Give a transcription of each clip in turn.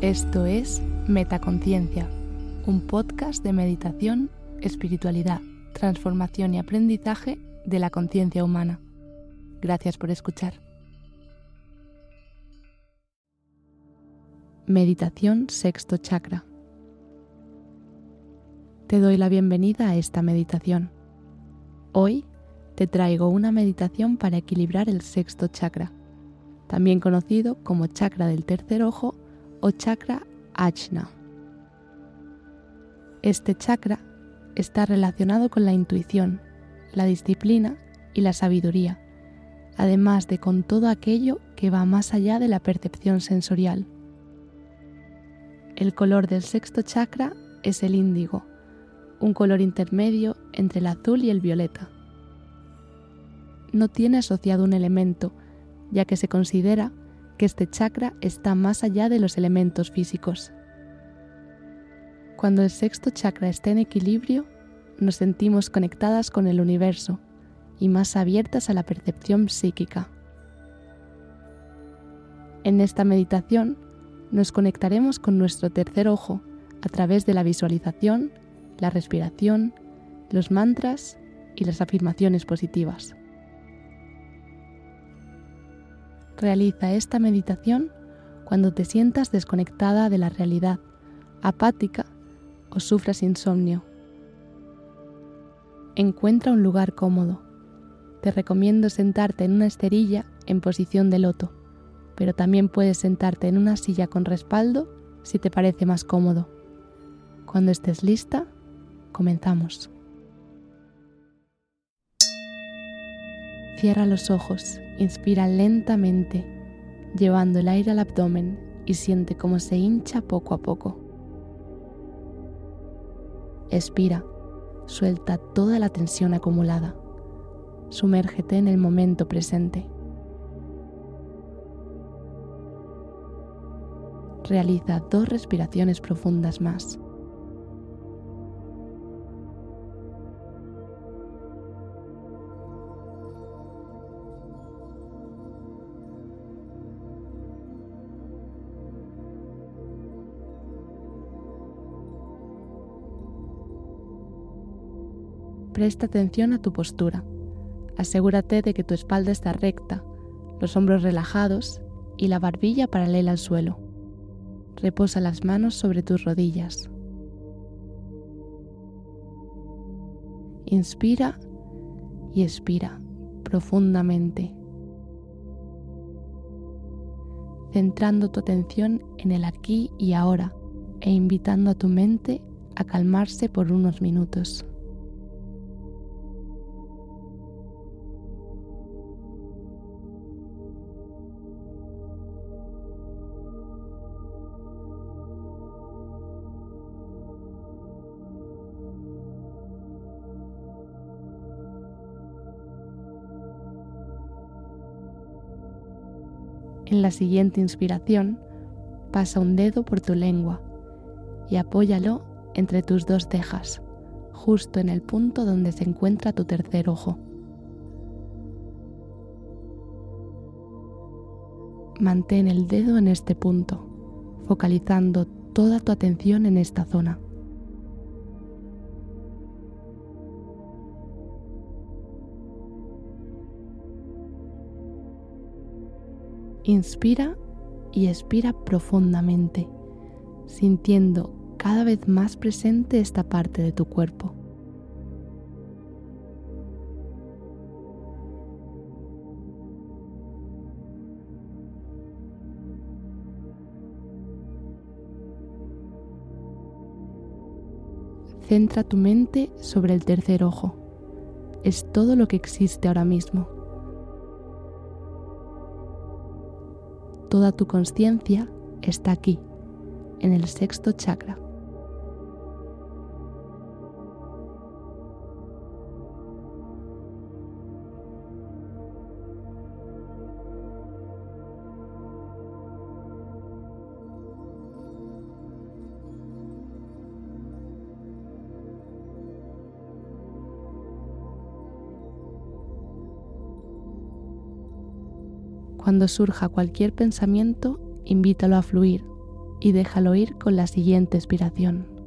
Esto es Metaconciencia, un podcast de meditación, espiritualidad, transformación y aprendizaje de la conciencia humana. Gracias por escuchar. Meditación sexto chakra. Te doy la bienvenida a esta meditación. Hoy te traigo una meditación para equilibrar el sexto chakra, también conocido como chakra del tercer ojo o chakra Ajna. Este chakra está relacionado con la intuición, la disciplina y la sabiduría, además de con todo aquello que va más allá de la percepción sensorial. El color del sexto chakra es el índigo, un color intermedio entre el azul y el violeta. No tiene asociado un elemento, ya que se considera que este chakra está más allá de los elementos físicos. Cuando el sexto chakra está en equilibrio, nos sentimos conectadas con el universo y más abiertas a la percepción psíquica. En esta meditación nos conectaremos con nuestro tercer ojo a través de la visualización, la respiración, los mantras y las afirmaciones positivas. Realiza esta meditación cuando te sientas desconectada de la realidad, apática o sufras insomnio. Encuentra un lugar cómodo. Te recomiendo sentarte en una esterilla en posición de loto, pero también puedes sentarte en una silla con respaldo si te parece más cómodo. Cuando estés lista, comenzamos. Cierra los ojos, inspira lentamente, llevando el aire al abdomen y siente cómo se hincha poco a poco. Expira, suelta toda la tensión acumulada. Sumérgete en el momento presente. Realiza dos respiraciones profundas más. Presta atención a tu postura. Asegúrate de que tu espalda está recta, los hombros relajados y la barbilla paralela al suelo. Reposa las manos sobre tus rodillas. Inspira y expira profundamente, centrando tu atención en el aquí y ahora e invitando a tu mente a calmarse por unos minutos. En la siguiente inspiración, pasa un dedo por tu lengua y apóyalo entre tus dos cejas, justo en el punto donde se encuentra tu tercer ojo. Mantén el dedo en este punto, focalizando toda tu atención en esta zona. Inspira y expira profundamente, sintiendo cada vez más presente esta parte de tu cuerpo. Centra tu mente sobre el tercer ojo. Es todo lo que existe ahora mismo. Toda tu conciencia está aquí, en el sexto chakra. Cuando surja cualquier pensamiento, invítalo a fluir, y déjalo ir con la siguiente expiración.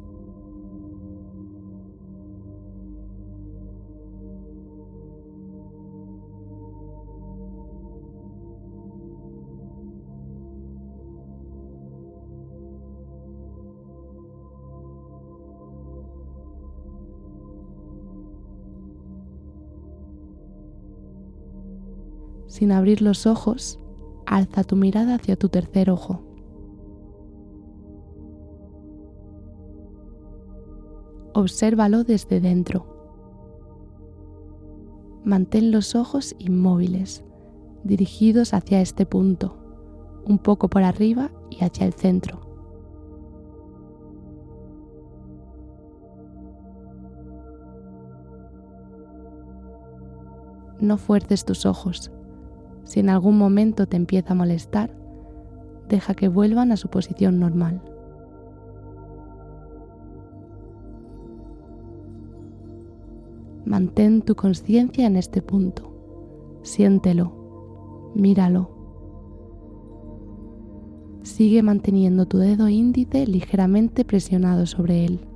Sin abrir los ojos, alza tu mirada hacia tu tercer ojo. Obsérvalo desde dentro. Mantén los ojos inmóviles, dirigidos hacia este punto, un poco por arriba y hacia el centro. No fuerces tus ojos, si en algún momento te empieza a molestar, deja que vuelvan a su posición normal. Mantén tu conciencia en este punto. Siéntelo, míralo. Sigue manteniendo tu dedo índice ligeramente presionado sobre él.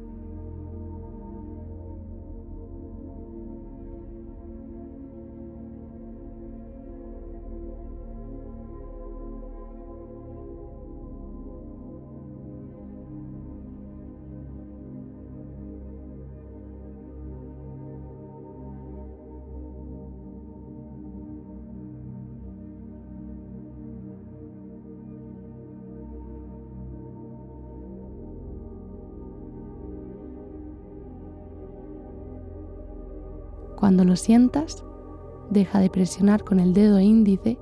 Cuando lo sientas, deja de presionar con el dedo índice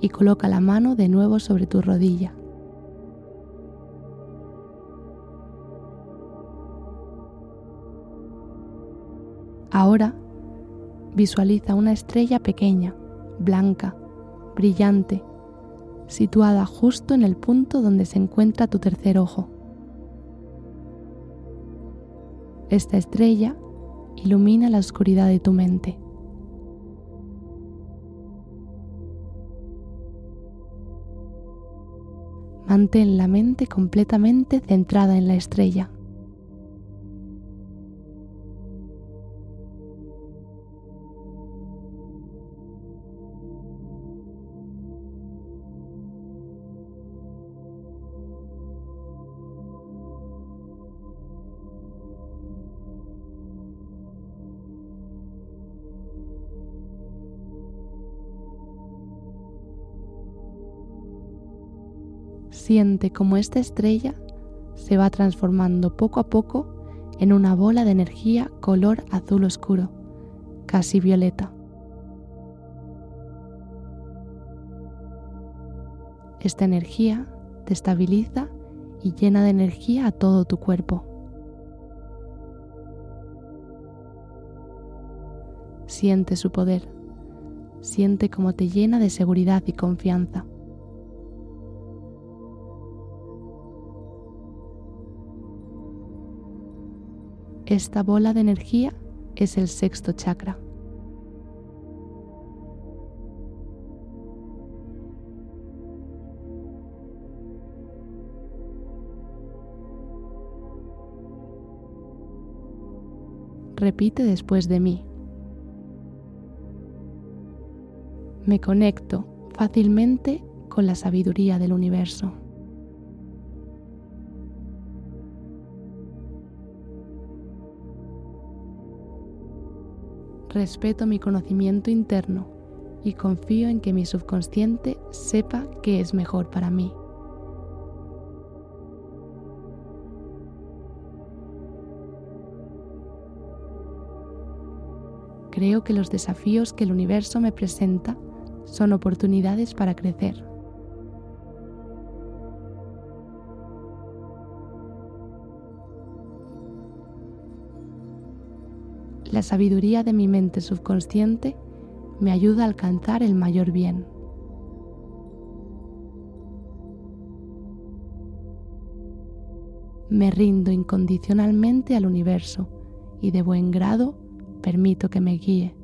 y coloca la mano de nuevo sobre tu rodilla. Ahora visualiza una estrella pequeña, blanca, brillante, situada justo en el punto donde se encuentra tu tercer ojo. Esta estrella ilumina la oscuridad de tu mente. Mantén la mente completamente centrada en la estrella. Siente como esta estrella se va transformando poco a poco en una bola de energía color azul oscuro, casi violeta. Esta energía te estabiliza y llena de energía a todo tu cuerpo. Siente su poder, siente cómo te llena de seguridad y confianza. Esta bola de energía es el sexto chakra. Repite después de mí. Me conecto fácilmente con la sabiduría del universo. Respeto mi conocimiento interno y confío en que mi subconsciente sepa qué es mejor para mí. Creo que los desafíos que el universo me presenta son oportunidades para crecer. La sabiduría de mi mente subconsciente me ayuda a alcanzar el mayor bien. Me rindo incondicionalmente al universo y de buen grado permito que me guíe.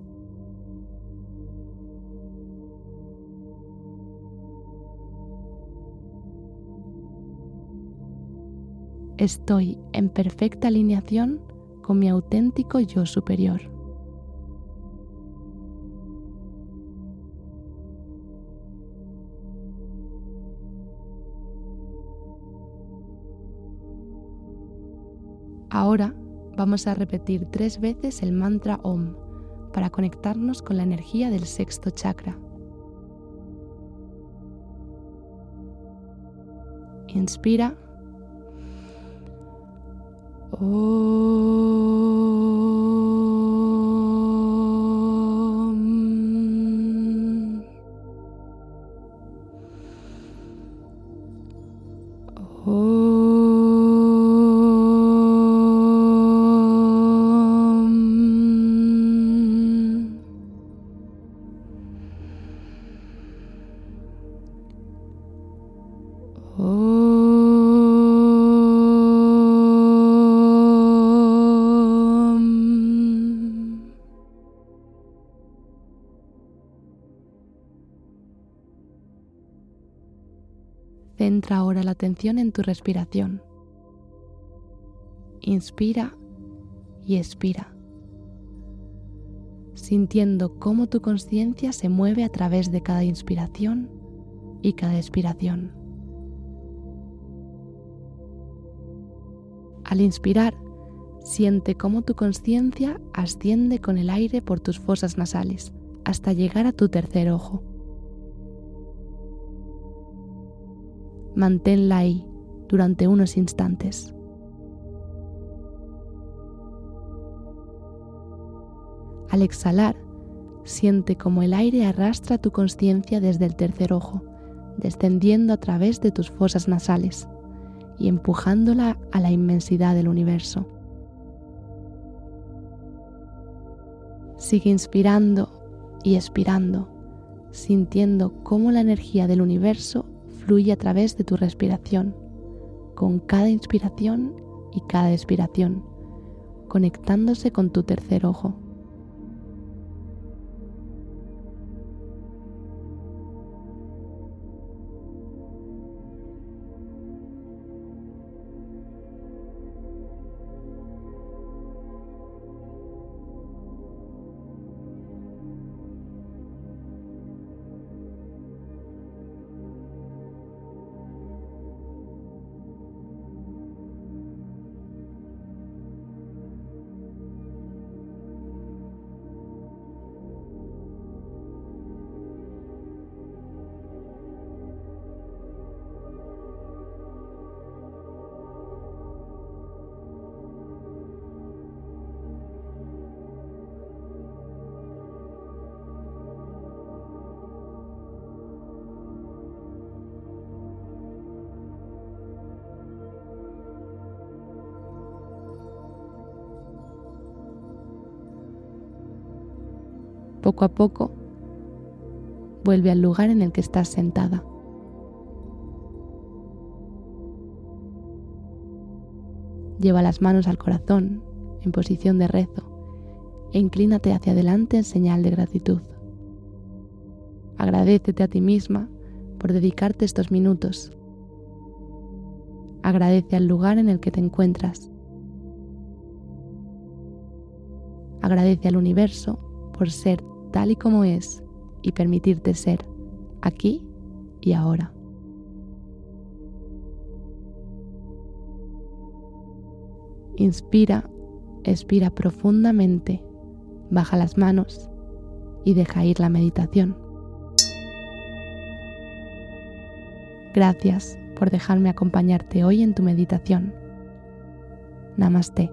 Estoy en perfecta alineación con mi auténtico yo superior. Ahora vamos a repetir tres veces el mantra OM para conectarnos con la energía del sexto chakra. Inspira. Oh. Centra ahora la atención en tu respiración. Inspira y expira, sintiendo cómo tu conciencia se mueve a través de cada inspiración y cada expiración. Al inspirar, siente cómo tu conciencia asciende con el aire por tus fosas nasales hasta llegar a tu tercer ojo. Manténla ahí durante unos instantes. Al exhalar, siente como el aire arrastra tu conciencia desde el tercer ojo, descendiendo a través de tus fosas nasales y empujándola a la inmensidad del universo. Sigue inspirando y expirando, sintiendo cómo la energía del universo fluye a través de tu respiración, con cada inspiración y cada expiración, conectándose con tu tercer ojo. Poco a poco, vuelve al lugar en el que estás sentada. Lleva las manos al corazón en posición de rezo e inclínate hacia adelante en señal de gratitud. Agradecete a ti misma por dedicarte estos minutos. Agradece al lugar en el que te encuentras. Agradece al universo por ser tal y como es y permitirte ser aquí y ahora. Inspira, expira profundamente, baja las manos y deja ir la meditación. Gracias por dejarme acompañarte hoy en tu meditación. Namaste.